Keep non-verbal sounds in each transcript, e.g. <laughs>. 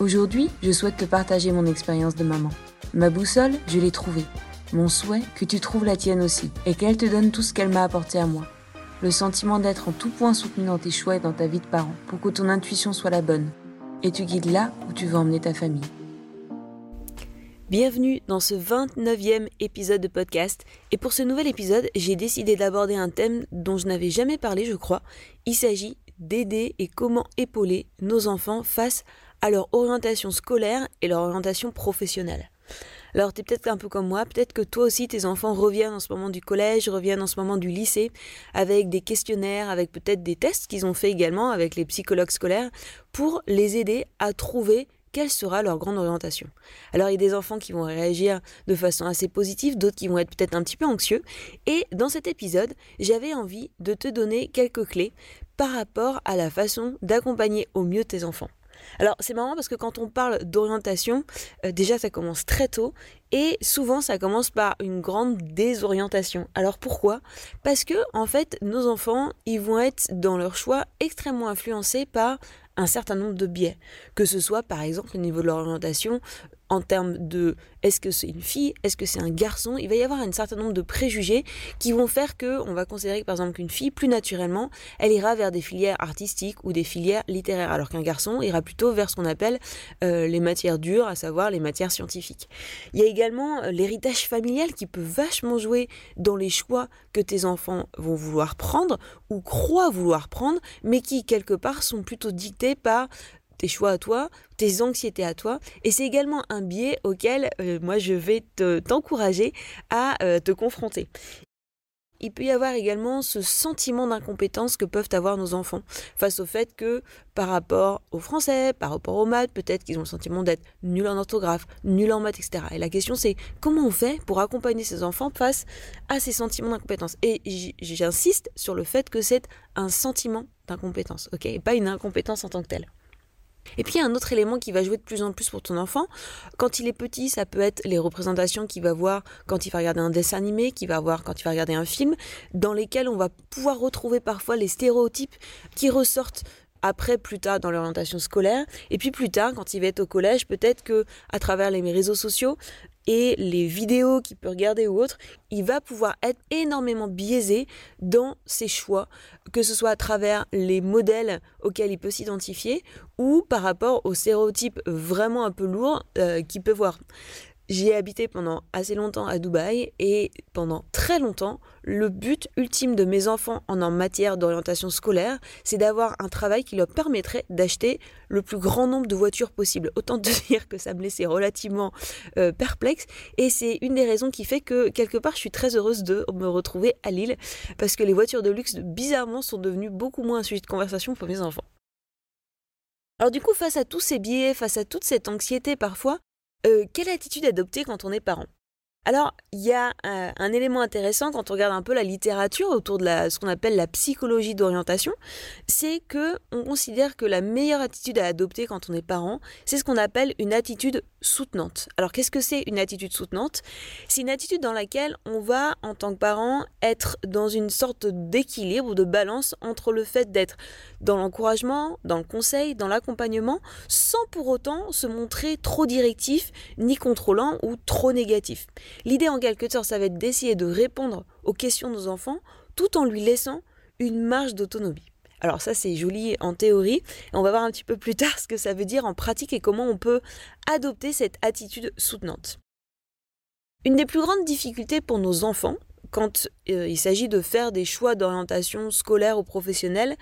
Aujourd'hui, je souhaite te partager mon expérience de maman. Ma boussole, je l'ai trouvée. Mon souhait, que tu trouves la tienne aussi, et qu'elle te donne tout ce qu'elle m'a apporté à moi. Le sentiment d'être en tout point soutenu dans tes choix et dans ta vie de parent, pour que ton intuition soit la bonne. Et tu guides là où tu veux emmener ta famille. Bienvenue dans ce 29e épisode de podcast. Et pour ce nouvel épisode, j'ai décidé d'aborder un thème dont je n'avais jamais parlé, je crois. Il s'agit d'aider et comment épauler nos enfants face à leur orientation scolaire et leur orientation professionnelle. Alors tu es peut-être un peu comme moi, peut-être que toi aussi tes enfants reviennent en ce moment du collège, reviennent en ce moment du lycée, avec des questionnaires, avec peut-être des tests qu'ils ont fait également avec les psychologues scolaires, pour les aider à trouver quelle sera leur grande orientation. Alors il y a des enfants qui vont réagir de façon assez positive, d'autres qui vont être peut-être un petit peu anxieux. Et dans cet épisode, j'avais envie de te donner quelques clés par rapport à la façon d'accompagner au mieux tes enfants. Alors c'est marrant parce que quand on parle d'orientation, euh, déjà ça commence très tôt et souvent ça commence par une grande désorientation. Alors pourquoi? Parce que en fait nos enfants ils vont être dans leur choix extrêmement influencés par un certain nombre de biais, que ce soit par exemple au niveau de l'orientation en termes de est-ce que c'est une fille, est-ce que c'est un garçon, il va y avoir un certain nombre de préjugés qui vont faire que on va considérer que par exemple qu'une fille plus naturellement, elle ira vers des filières artistiques ou des filières littéraires alors qu'un garçon ira plutôt vers ce qu'on appelle euh, les matières dures, à savoir les matières scientifiques. Il y a euh, l'héritage familial qui peut vachement jouer dans les choix que tes enfants vont vouloir prendre ou croient vouloir prendre, mais qui quelque part sont plutôt dictés par tes choix à toi, tes anxiétés à toi. Et c'est également un biais auquel euh, moi je vais t'encourager à euh, te confronter. Il peut y avoir également ce sentiment d'incompétence que peuvent avoir nos enfants face au fait que par rapport au français, par rapport aux maths, peut-être qu'ils ont le sentiment d'être nuls en orthographe, nuls en maths, etc. Et la question c'est comment on fait pour accompagner ces enfants face à ces sentiments d'incompétence? Et j'insiste sur le fait que c'est un sentiment d'incompétence, ok, et pas une incompétence en tant que telle. Et puis il y a un autre élément qui va jouer de plus en plus pour ton enfant. Quand il est petit, ça peut être les représentations qu'il va voir quand il va regarder un dessin animé, qu'il va voir quand il va regarder un film, dans lesquels on va pouvoir retrouver parfois les stéréotypes qui ressortent après plus tard dans l'orientation scolaire et puis plus tard quand il va être au collège peut-être que à travers les réseaux sociaux et les vidéos qu'il peut regarder ou autres, il va pouvoir être énormément biaisé dans ses choix, que ce soit à travers les modèles auxquels il peut s'identifier ou par rapport aux stéréotypes vraiment un peu lourds euh, qu'il peut voir. J'y ai habité pendant assez longtemps à Dubaï et pendant très longtemps, le but ultime de mes enfants en, matière d'orientation scolaire, c'est d'avoir un travail qui leur permettrait d'acheter le plus grand nombre de voitures possible. Autant te <laughs> dire que ça me laissait relativement euh, perplexe et c'est une des raisons qui fait que quelque part je suis très heureuse de me retrouver à Lille parce que les voitures de luxe bizarrement sont devenues beaucoup moins un sujet de conversation pour mes enfants. Alors du coup, face à tous ces biais, face à toute cette anxiété parfois, euh, quelle attitude adopter quand on est parent? Alors, il y a euh, un, élément intéressant quand on regarde un peu la littérature autour de ce qu'on appelle la psychologie d'orientation, c'est que on considère que la meilleure attitude à adopter quand on est parent, c'est ce qu'on appelle une attitude soutenante. Alors, qu'est-ce que c'est une attitude soutenante? C'est une attitude dans laquelle on va, en tant que parent, être dans une sorte d'équilibre ou de balance entre le fait d'être dans l'encouragement, dans le conseil, dans l'accompagnement, sans pour autant se montrer trop directif, ni contrôlant ou trop négatif. L'idée en quelque sorte, ça va être d'essayer de répondre aux questions de nos enfants tout en lui laissant une marge d'autonomie. Alors ça c'est joli en théorie, on va voir un petit peu plus tard ce que ça veut dire en pratique et comment on peut adopter cette attitude soutenante. Une des plus grandes difficultés pour nos enfants, quand euh, il s'agit de faire des choix d'orientation scolaire ou professionnelle,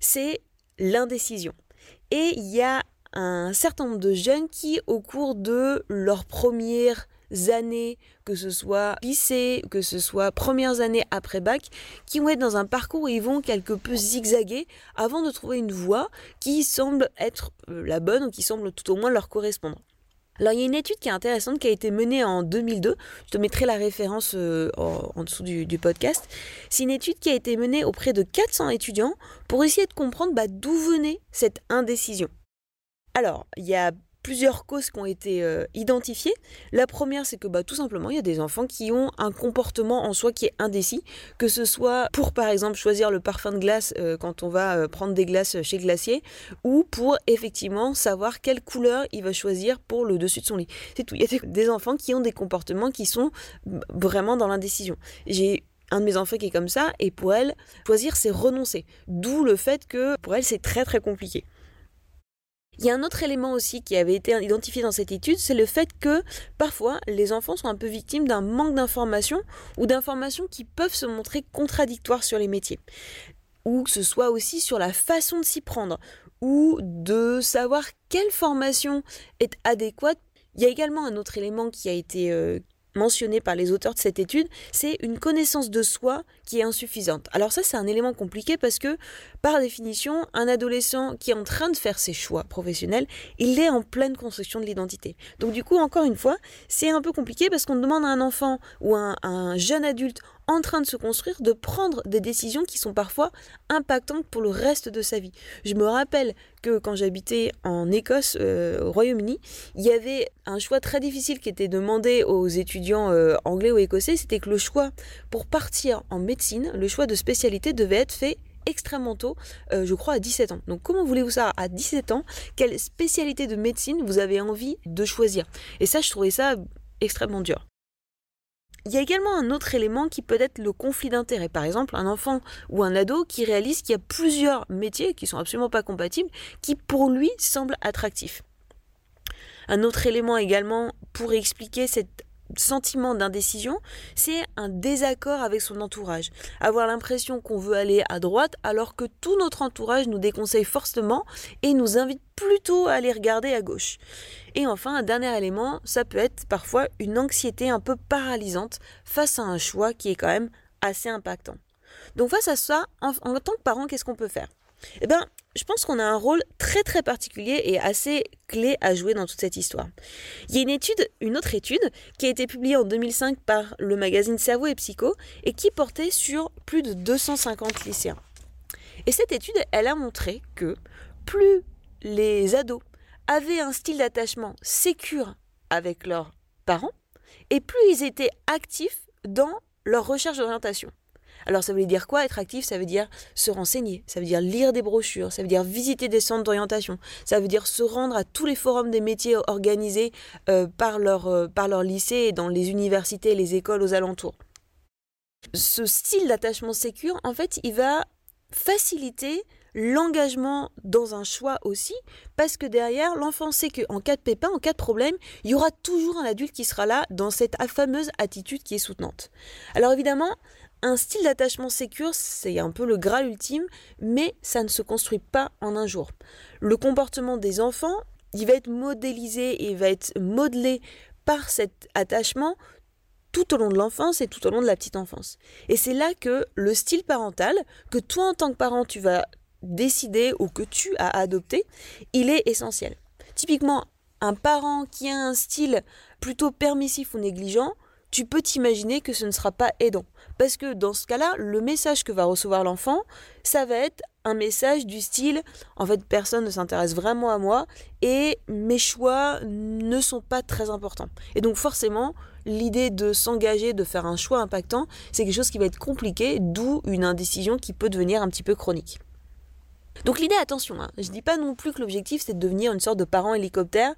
c'est l'indécision. Et il y a un certain nombre de jeunes qui, au cours de leur première années, que ce soit lycée, que ce soit premières années après bac, qui vont être dans un parcours où ils vont quelque peu zigzaguer avant de trouver une voie qui semble être euh, la bonne ou qui semble tout au moins leur correspondre. Alors il y a une étude qui est intéressante qui a été menée en 2002, je te mettrai la référence euh, en, dessous du, podcast, c'est une étude qui a été menée auprès de 400 étudiants pour essayer de comprendre bah, d'où venait cette indécision. Alors, il y a plusieurs causes qui ont été euh, identifiées. La première, c'est que bah, tout simplement, il y a des enfants qui ont un comportement en soi qui est indécis, que ce soit pour, par exemple, choisir le parfum de glace euh, quand on va euh, prendre des glaces chez Glacier, ou pour effectivement savoir quelle couleur il va choisir pour le dessus de son lit. C'est tout. Il y a des enfants qui ont des comportements qui sont vraiment dans l'indécision. J'ai un de mes enfants qui est comme ça, et pour elle, choisir, c'est renoncer. D'où le fait que pour elle, c'est très très compliqué. Il y a un autre élément aussi qui avait été identifié dans cette étude, c'est le fait que parfois les enfants sont un peu victimes d'un manque d'informations ou d'informations qui peuvent se montrer contradictoires sur les métiers. Ou que ce soit aussi sur la façon de s'y prendre, ou de savoir quelle formation est adéquate. Il y a également un autre élément qui a été, euh, mentionné par les auteurs de cette étude, c'est une connaissance de soi qui est insuffisante. Alors ça, c'est un élément compliqué parce que, par définition, un adolescent qui est en train de faire ses choix professionnels, il est en pleine construction de l'identité. Donc du coup, encore une fois, c'est un peu compliqué parce qu'on demande à un enfant ou à un jeune adulte en train de se construire, de prendre des décisions qui sont parfois impactantes pour le reste de sa vie. Je me rappelle que quand j'habitais en Écosse, euh, au Royaume-Uni, il y avait un choix très difficile qui était demandé aux étudiants euh, anglais ou écossais, c'était que le choix pour partir en médecine, le choix de spécialité devait être fait extrêmement tôt, euh, je crois à 17 ans. Donc comment voulez-vous savoir à 17 ans? Quelle spécialité de médecine vous avez envie de choisir? Et ça, je trouvais ça extrêmement dur. Il y a également un autre élément qui peut être le conflit d'intérêts. Par exemple, un enfant ou un ado qui réalise qu'il y a plusieurs métiers qui sont absolument pas compatibles, qui pour lui semblent attractifs. Un autre élément également pour expliquer cette sentiment d'indécision, c'est un désaccord avec son entourage. Avoir l'impression qu'on veut aller à droite alors que tout notre entourage nous déconseille fortement et nous invite plutôt à aller regarder à gauche. Et enfin, un dernier élément, ça peut être parfois une anxiété un peu paralysante face à un choix qui est quand même assez impactant. Donc face à ça, en, tant que parent, qu'est-ce qu'on peut faire? Eh bien, je pense qu'on a un rôle très très particulier et assez clé à jouer dans toute cette histoire. Il y a une étude, une autre étude, qui a été publiée en 2005 par le magazine Cerveau et Psycho et qui portait sur plus de 250 lycéens. Et cette étude, elle a montré que plus les ados avaient un style d'attachement sécure avec leurs parents, et plus ils étaient actifs dans leur recherche d'orientation. Alors ça veut dire quoi être actif? Ça veut dire se renseigner, ça veut dire lire des brochures, ça veut dire visiter des centres d'orientation, ça veut dire se rendre à tous les forums des métiers organisés euh, par, leur, euh, par leur lycée et dans les universités et les écoles aux alentours. Ce style d'attachement sécure, en fait, il va faciliter l'engagement dans un choix aussi, parce que derrière, l'enfant sait qu'en cas de pépin, en cas de problème, il y aura toujours un adulte qui sera là dans cette fameuse attitude qui est soutenante. Alors évidemment, un style d'attachement sécure, c'est un peu le graal ultime, mais ça ne se construit pas en un jour. Le comportement des enfants, il va être modélisé et va être modelé par cet attachement tout au long de l'enfance et tout au long de la petite enfance. Et c'est là que le style parental, que toi en tant que parent tu vas décider ou que tu as adopté, il est essentiel. Typiquement, un parent qui a un style plutôt permissif ou négligent, tu peux t'imaginer que ce ne sera pas aidant. Parce que dans ce cas-là, le message que va recevoir l'enfant, ça va être un message du style en fait personne ne s'intéresse vraiment à moi et mes choix ne sont pas très importants. Et donc forcément, l'idée de s'engager, de faire un choix impactant, c'est quelque chose qui va être compliqué, d'où une indécision qui peut devenir un petit peu chronique. Donc l'idée, attention, hein, je ne dis pas non plus que l'objectif c'est de devenir une sorte de parent hélicoptère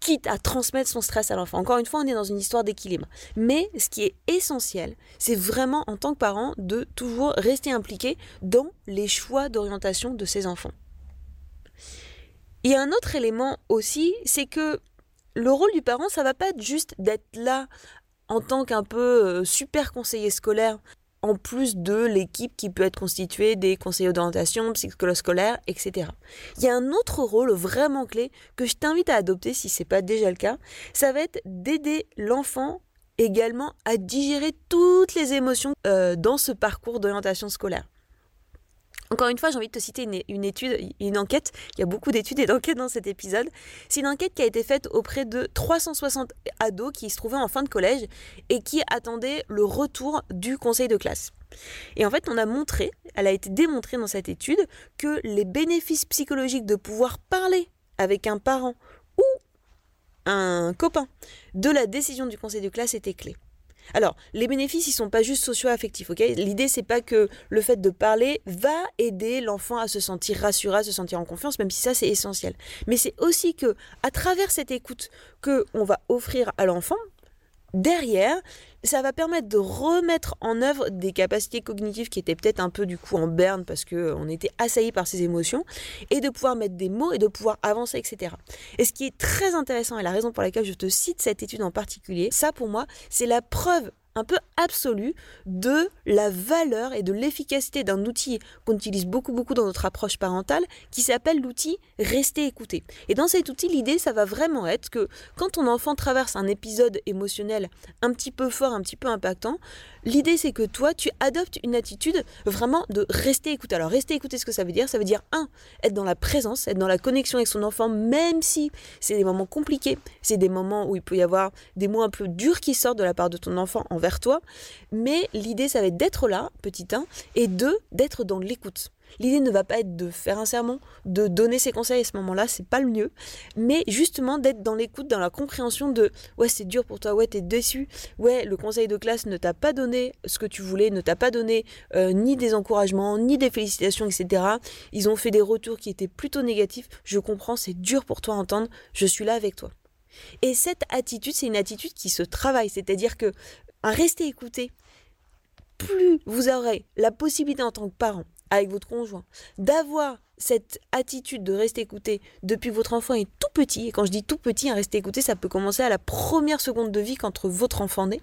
quitte à transmettre son stress à l'enfant. Encore une fois, on est dans une histoire d'équilibre. Mais ce qui est essentiel, c'est vraiment en tant que parent de toujours rester impliqué dans les choix d'orientation de ses enfants. Il y a un autre élément aussi, c'est que le rôle du parent, ça va pas être juste d'être là en tant qu'un peu euh, super conseiller scolaire, en plus de l'équipe qui peut être constituée des conseillers d'orientation, psychologues scolaires, etc. Il y a un autre rôle vraiment clé que je t'invite à adopter si ce n'est pas déjà le cas, ça va être d'aider l'enfant également à digérer toutes les émotions euh, dans ce parcours d'orientation scolaire. Encore une fois, j'ai envie de te citer une, étude, une enquête. Il y a beaucoup d'études et d'enquêtes dans cet épisode. C'est une enquête qui a été faite auprès de 360 ados qui se trouvaient en fin de collège et qui attendaient le retour du conseil de classe. Et en fait, on a montré, elle a été démontrée dans cette étude, que les bénéfices psychologiques de pouvoir parler avec un parent ou un copain de la décision du conseil de classe étaient clés. Alors, les bénéfices, ils sont pas juste socio-affectifs, ok? L'idée, c'est pas que le fait de parler va aider l'enfant à se sentir rassuré, à se sentir en confiance, même si ça, c'est essentiel. Mais c'est aussi que, à travers cette écoute que on va offrir à l'enfant, derrière, ça va permettre de remettre en œuvre des capacités cognitives qui étaient peut-être un peu du coup en berne parce qu'on était assailli par ces émotions et de pouvoir mettre des mots et de pouvoir avancer, etc. Et ce qui est très intéressant et la raison pour laquelle je te cite cette étude en particulier, ça pour moi, c'est la preuve un peu absolu de la valeur et de l'efficacité d'un outil qu'on utilise beaucoup beaucoup dans notre approche parentale qui s'appelle l'outil rester écouté. Et dans cet outil, l'idée, ça va vraiment être que quand ton enfant traverse un épisode émotionnel un petit peu fort, un petit peu impactant, l'idée c'est que toi, tu adoptes une attitude vraiment de rester écouté. Alors rester écouté, ce que ça veut dire, ça veut dire un, être dans la présence, être dans la connexion avec son enfant, même si c'est des moments compliqués, c'est des moments où il peut y avoir des mots un peu durs qui sortent de la part de ton enfant envers toi. Mais l'idée, ça va être d'être là, petit 1, et deux, d'être dans l'écoute. L'idée ne va pas être de faire un sermon, de donner ses conseils à ce moment-là, c'est pas le mieux, mais justement d'être dans l'écoute, dans la compréhension de ouais, c'est dur pour toi, ouais, t'es déçu, ouais, le conseil de classe ne t'a pas donné ce que tu voulais, ne t'a pas donné euh, ni des encouragements, ni des félicitations, etc. Ils ont fait des retours qui étaient plutôt négatifs. Je comprends, c'est dur pour toi à entendre, je suis là avec toi. Et cette attitude, c'est une attitude qui se travaille, c'est-à-dire que à rester écouté, plus vous aurez la possibilité en tant que parent, avec votre conjoint, d'avoir cette attitude de rester écouté depuis votre enfant est tout petit, et quand je dis tout petit, un rester écouté, ça peut commencer à la première seconde de vie quand votre enfant naît,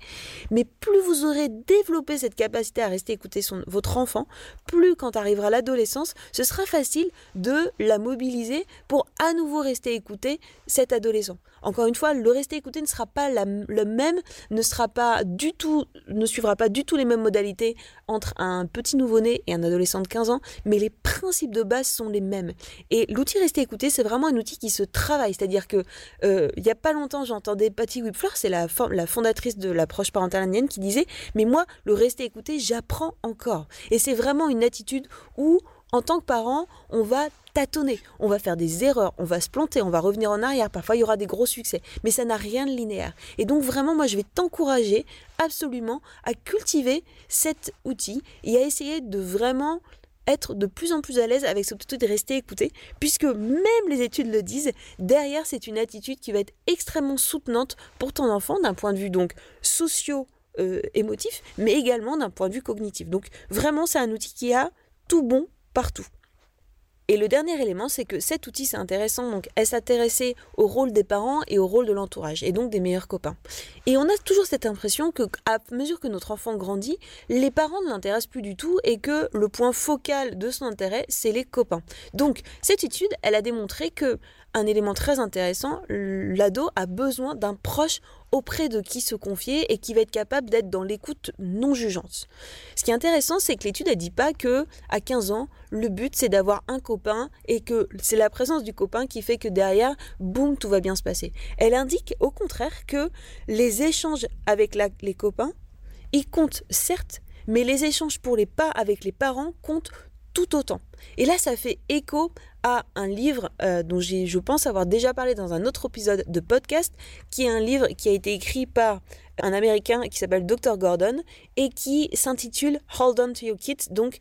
mais plus vous aurez développé cette capacité à rester écouté son, votre enfant, plus quand arrivera l'adolescence, ce sera facile de la mobiliser pour à nouveau rester écouté cet adolescent. Encore une fois, le rester écouté ne sera pas le même, ne sera pas du tout, ne suivra pas du tout les mêmes modalités entre un petit nouveau-né et un adolescent de 15 ans, mais les principes de base sont les mêmes. Et l'outil rester écouté, c'est vraiment un outil qui se travaille. C'est-à-dire que euh, il n'y a pas longtemps, j'entendais Patty Whipfler, c'est la, la fondatrice de l'approche parentale indienne, qui disait Mais moi, le rester écouté, j'apprends encore. Et c'est vraiment une attitude où, en tant que parent, on va tâtonner, on va faire des erreurs, on va se planter, on va revenir en arrière, parfois il y aura des gros succès, mais ça n'a rien de linéaire. Et donc vraiment, moi, je vais t'encourager absolument à cultiver cet outil et à essayer de vraiment être de plus en plus à l'aise avec cette attitude de rester écouté, puisque même les études le disent, derrière c'est une attitude qui va être extrêmement soutenante pour ton enfant d'un point de vue donc socio euh, émotif, mais également d'un point de vue cognitif. Donc vraiment c'est un outil qui a tout bon partout. Et le dernier élément, c'est que cet outil, c'est intéressant, donc elle s'intéressait au rôle des parents et au rôle de l'entourage, et donc des meilleurs copains. Et on a toujours cette impression que, à mesure que notre enfant grandit, les parents ne l'intéressent plus du tout et que le point focal de son intérêt, c'est les copains. Donc, cette étude, elle a démontré que un élément très intéressant, l'ado a besoin d'un proche auprès de qui se confier et qui va être capable d'être dans l'écoute non jugeante. Ce qui est intéressant, c'est que l'étude ne dit pas que à 15 ans, le but c'est d'avoir un copain et que c'est la présence du copain qui fait que derrière, boum, tout va bien se passer. Elle indique au contraire que les échanges avec les copains, ils comptent certes, mais les échanges pour les pas avec les parents comptent tout autant. Et là, ça fait écho à un livre euh, dont je pense avoir déjà parlé dans un autre épisode de podcast, qui est un livre qui a été écrit par un Américain qui s'appelle Dr. Gordon et qui s'intitule Hold On to Your Kids, donc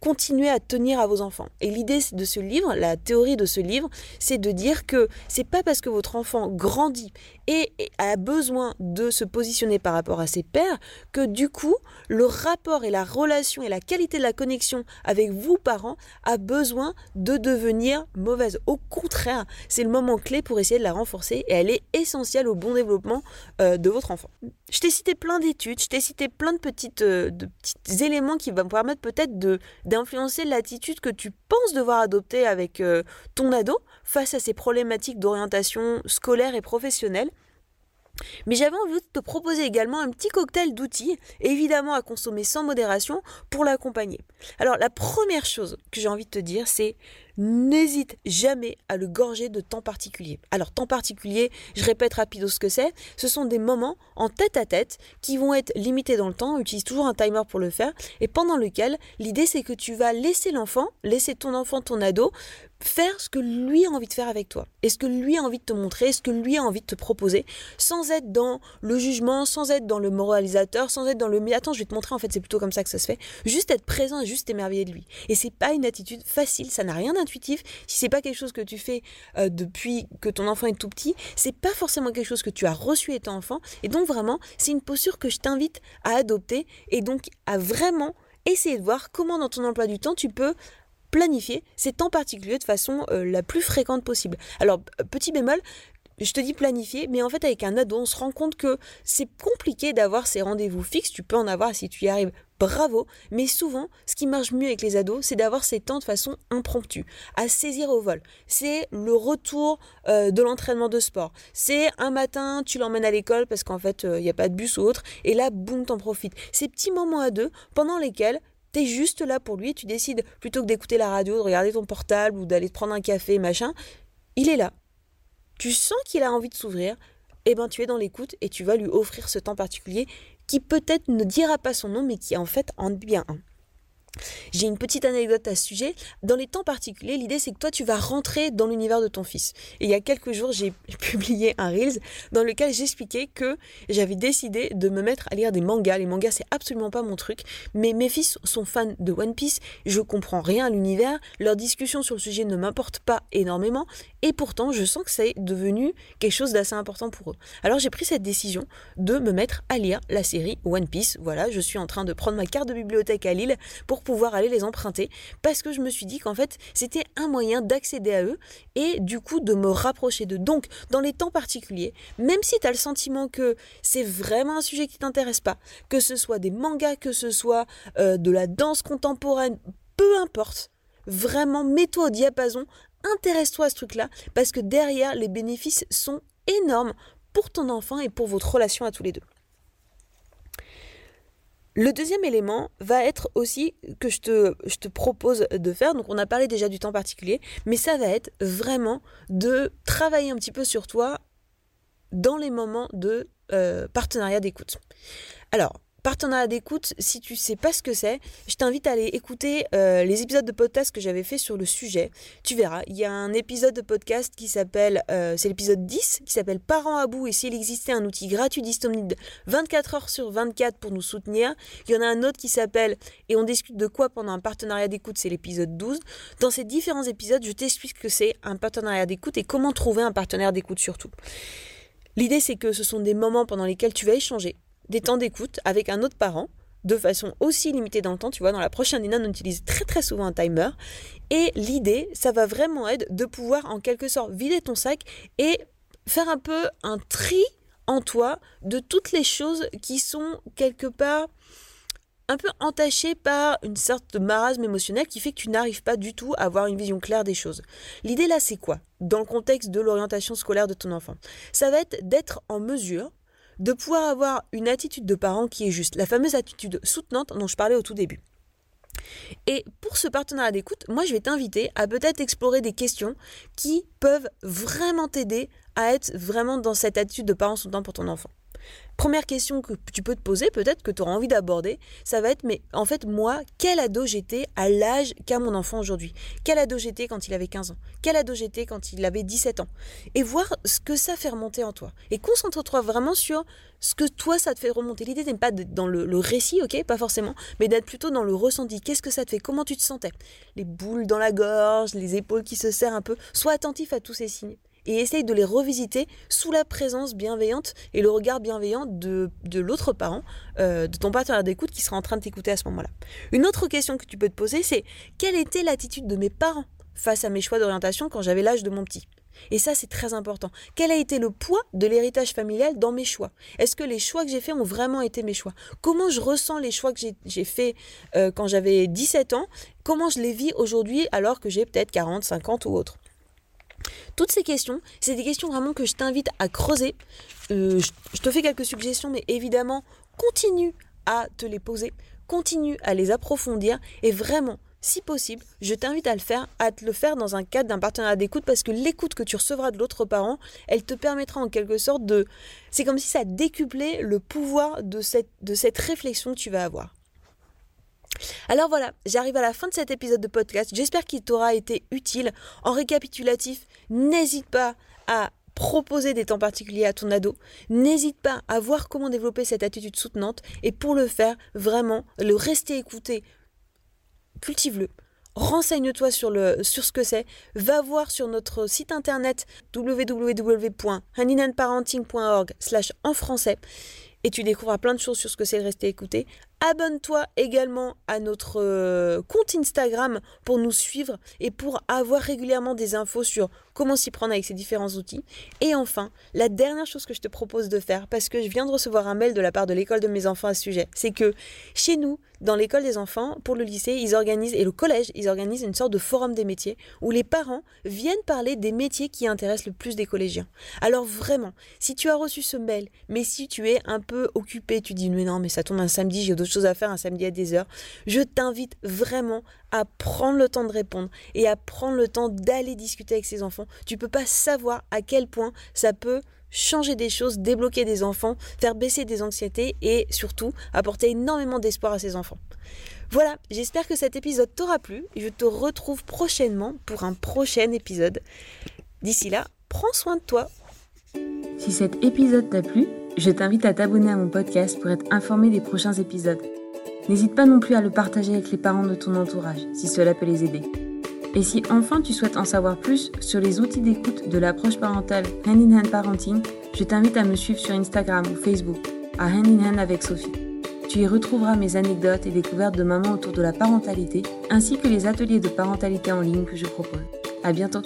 continuer à tenir à vos enfants. Et l'idée de ce livre, la théorie de ce livre, c'est de dire que c'est pas parce que votre enfant grandit et a besoin de se positionner par rapport à ses pères que du coup, le rapport et la relation et la qualité de la connexion avec vous parents a besoin de devenir mauvaise. Au contraire, c'est le moment clé pour essayer de la renforcer et elle est essentielle au bon développement euh, de votre enfant. Je t'ai cité plein d'études, je t'ai cité plein de, petites, euh, de petits éléments qui vont permettre peut-être d'influencer l'attitude que tu penses devoir adopter avec euh, ton ado face à ces problématiques d'orientation scolaire et professionnelle. Mais j'avais envie de te proposer également un petit cocktail d'outils, évidemment à consommer sans modération, pour l'accompagner. Alors la première chose que j'ai envie de te dire, c'est n'hésite jamais à le gorger de temps particulier. Alors temps particulier, je répète rapido ce que c'est, ce sont des moments en tête à tête qui vont être limités dans le temps, utilise toujours un timer pour le faire, et pendant lequel l'idée c'est que tu vas laisser l'enfant, laisser ton enfant, ton ado, faire ce que lui a envie de faire avec toi, et ce que lui a envie de te montrer, ce que lui a envie de te proposer, sans être dans le jugement, sans être dans le moralisateur, sans être dans le mais attends, je vais te montrer en fait c'est plutôt comme ça que ça se fait, juste être présent et juste émerveiller de lui. Et c'est pas une attitude facile, ça n'a rien d'intuitif. Si c'est pas quelque chose que tu fais euh, depuis que ton enfant est tout petit, c'est pas forcément quelque chose que tu as reçu étant enfant, et donc vraiment c'est une posture que je t'invite à adopter et donc à vraiment essayer de voir comment dans ton emploi du temps tu peux planifier ces temps particuliers de façon euh, la plus fréquente possible. Alors, petit bémol, je te dis planifier, mais en fait avec un ado, on se rend compte que c'est compliqué d'avoir ces rendez-vous fixes, tu peux en avoir si tu y arrives, bravo, mais souvent, ce qui marche mieux avec les ados, c'est d'avoir ces temps de façon impromptue, à saisir au vol. C'est le retour euh, de l'entraînement de sport. C'est un matin, tu l'emmènes à l'école parce qu'en fait, il euh, n'y a pas de bus ou autre, et là, boum, t'en profites. Ces petits moments à deux pendant lesquels T'es juste là pour lui, tu décides, plutôt que d'écouter la radio, de regarder ton portable ou d'aller te prendre un café, machin, il est là. Tu sens qu'il a envie de s'ouvrir, et eh ben tu es dans l'écoute et tu vas lui offrir ce temps particulier qui peut-être ne dira pas son nom, mais qui en fait en bien un. J'ai une petite anecdote à ce sujet. Dans les temps particuliers, l'idée c'est que toi tu vas rentrer dans l'univers de ton fils. Et il y a quelques jours, j'ai <laughs> publié un Reels dans lequel j'expliquais que j'avais décidé de me mettre à lire des mangas. Les mangas c'est absolument pas mon truc, mais mes fils sont fans de One Piece, je comprends rien à l'univers, leurs discussions sur le sujet ne m'importent pas énormément, et pourtant je sens que c'est devenu quelque chose d'assez important pour eux. Alors j'ai pris cette décision de me mettre à lire la série One Piece. Voilà, je suis en train de prendre ma carte de bibliothèque à Lille pour pouvoir aller les emprunter parce que je me suis dit qu'en fait c'était un moyen d'accéder à eux et du coup de me rapprocher d'eux. Donc dans les temps particuliers, même si tu as le sentiment que c'est vraiment un sujet qui t'intéresse pas, que ce soit des mangas, que ce soit euh, de la danse contemporaine, peu importe, vraiment mets-toi au diapason, intéresse-toi à ce truc-là parce que derrière les bénéfices sont énormes pour ton enfant et pour votre relation à tous les deux. Le deuxième élément va être aussi que je te, propose de faire, donc on a parlé déjà du temps particulier, mais ça va être vraiment de travailler un petit peu sur toi dans les moments de euh, partenariat d'écoute. Alors, partenariat d'écoute, si tu sais pas ce que c'est, je t'invite à aller écouter euh, les épisodes de podcast que j'avais fait sur le sujet. Tu verras, il y a un épisode de podcast qui s'appelle, euh, c'est l'épisode 10, qui s'appelle Parents à bout et s'il existait un outil gratuit d'Histomnide 24 heures sur 24 pour nous soutenir. Il y en a un autre qui s'appelle Et on discute de quoi pendant un partenariat d'écoute, c'est l'épisode 12. Dans ces différents épisodes, je t'explique ce que c'est un partenariat d'écoute et comment trouver un partenaire d'écoute surtout. L'idée, c'est que ce sont des moments pendant lesquels tu vas échanger des temps d'écoute avec un autre parent de façon aussi limitée dans le temps. Tu vois, dans la prochaine année, on utilise très très souvent un timer. Et l'idée, ça va vraiment être de pouvoir en quelque sorte vider ton sac et faire un peu un tri en toi de toutes les choses qui sont quelque part un peu entaché par une sorte de marasme émotionnel qui fait que tu n'arrives pas du tout à avoir une vision claire des choses. L'idée là, c'est quoi? Dans le contexte de l'orientation scolaire de ton enfant, ça va être d'être en mesure de pouvoir avoir une attitude de parent qui est juste, la fameuse attitude soutenante dont je parlais au tout début. Et pour ce partenariat d'écoute, moi je vais t'inviter à peut-être explorer des questions qui peuvent vraiment t'aider à être vraiment dans cette attitude de parent soutenant pour ton enfant. Première question que tu peux te poser, peut-être que tu auras envie d'aborder, ça va être, mais en fait, moi, quel ado j'étais à l'âge qu'a mon enfant aujourd'hui? Quel ado j'étais quand il avait 15 ans? Quel ado j'étais quand il avait 17 ans? Et voir ce que ça fait remonter en toi. Et concentre-toi vraiment sur ce que toi, ça te fait remonter. L'idée n'est pas dans le, le, récit, ok? Pas forcément, mais d'être plutôt dans le ressenti. Qu'est-ce que ça te fait? Comment tu te sentais? Les boules dans la gorge, les épaules qui se serrent un peu. Sois attentif à tous ces signes et essaye de les revisiter sous la présence bienveillante et le regard bienveillant de, l'autre parent, euh, de ton partenaire d'écoute qui sera en train de t'écouter à ce moment-là. Une autre question que tu peux te poser, c'est quelle était l'attitude de mes parents face à mes choix d'orientation quand j'avais l'âge de mon petit? Et ça, c'est très important. Quel a été le poids de l'héritage familial dans mes choix? Est-ce que les choix que j'ai faits ont vraiment été mes choix? Comment je ressens les choix que j'ai faits euh, quand j'avais 17 ans? Comment je les vis aujourd'hui alors que j'ai peut-être 40, 50 ou autre? Toutes ces questions, c'est des questions vraiment que je t'invite à creuser. Euh, je te fais quelques suggestions, mais évidemment, continue à te les poser, continue à les approfondir et vraiment, si possible, je t'invite à le faire, à te le faire dans un cadre d'un partenariat d'écoute parce que l'écoute que tu recevras de l'autre parent, elle te permettra en quelque sorte de... C'est comme si ça décuplait le pouvoir de cette, de cette réflexion que tu vas avoir. Alors voilà, j'arrive à la fin de cet épisode de podcast. J'espère qu'il t'aura été utile. En récapitulatif, n'hésite pas à proposer des temps particuliers à ton ado. N'hésite pas à voir comment développer cette attitude soutenante et pour le faire, vraiment, le rester écouté, cultive-le. Renseigne-toi sur, le, sur ce que c'est. Va voir sur notre site internet www.handinandparenting.org slash en français et tu découvriras plein de choses sur ce que c'est de rester écouté. Abonne-toi également à notre euh, compte Instagram pour nous suivre et pour avoir régulièrement des infos sur comment s'y prendre avec ces différents outils. Et enfin, la dernière chose que je te propose de faire, parce que je viens de recevoir un mail de la part de l'école de mes enfants à ce sujet, c'est que chez nous, dans l'école des enfants, pour le lycée, ils organisent, et le collège, ils organisent une sorte de forum des métiers où les parents viennent parler des métiers qui intéressent le plus des collégiens. Alors vraiment, si tu as reçu ce mail, mais si tu es un peu occupé, tu dis mais non, mais ça tombe un samedi, j'ai d'autres à faire un samedi à des heures, je t'invite vraiment à prendre le temps de répondre et à prendre le temps d'aller discuter avec ces enfants. Tu peux pas savoir à quel point ça peut changer des choses, débloquer des enfants, faire baisser des anxiétés et surtout apporter énormément d'espoir à ces enfants. Voilà, j'espère que cet épisode t'aura plu. Je te retrouve prochainement pour un prochain épisode. D'ici là, prends soin de toi. Si cet épisode t'a plu, je t'invite à t'abonner à mon podcast pour être informé des prochains épisodes. N'hésite pas non plus à le partager avec les parents de ton entourage si cela peut les aider. Et si enfin tu souhaites en savoir plus sur les outils d'écoute de l'approche parentale Hand in Hand Parenting, je t'invite à me suivre sur Instagram ou Facebook à Hand in Hand avec Sophie. Tu y retrouveras mes anecdotes et découvertes de maman autour de la parentalité, ainsi que les ateliers de parentalité en ligne que je propose. À bientôt!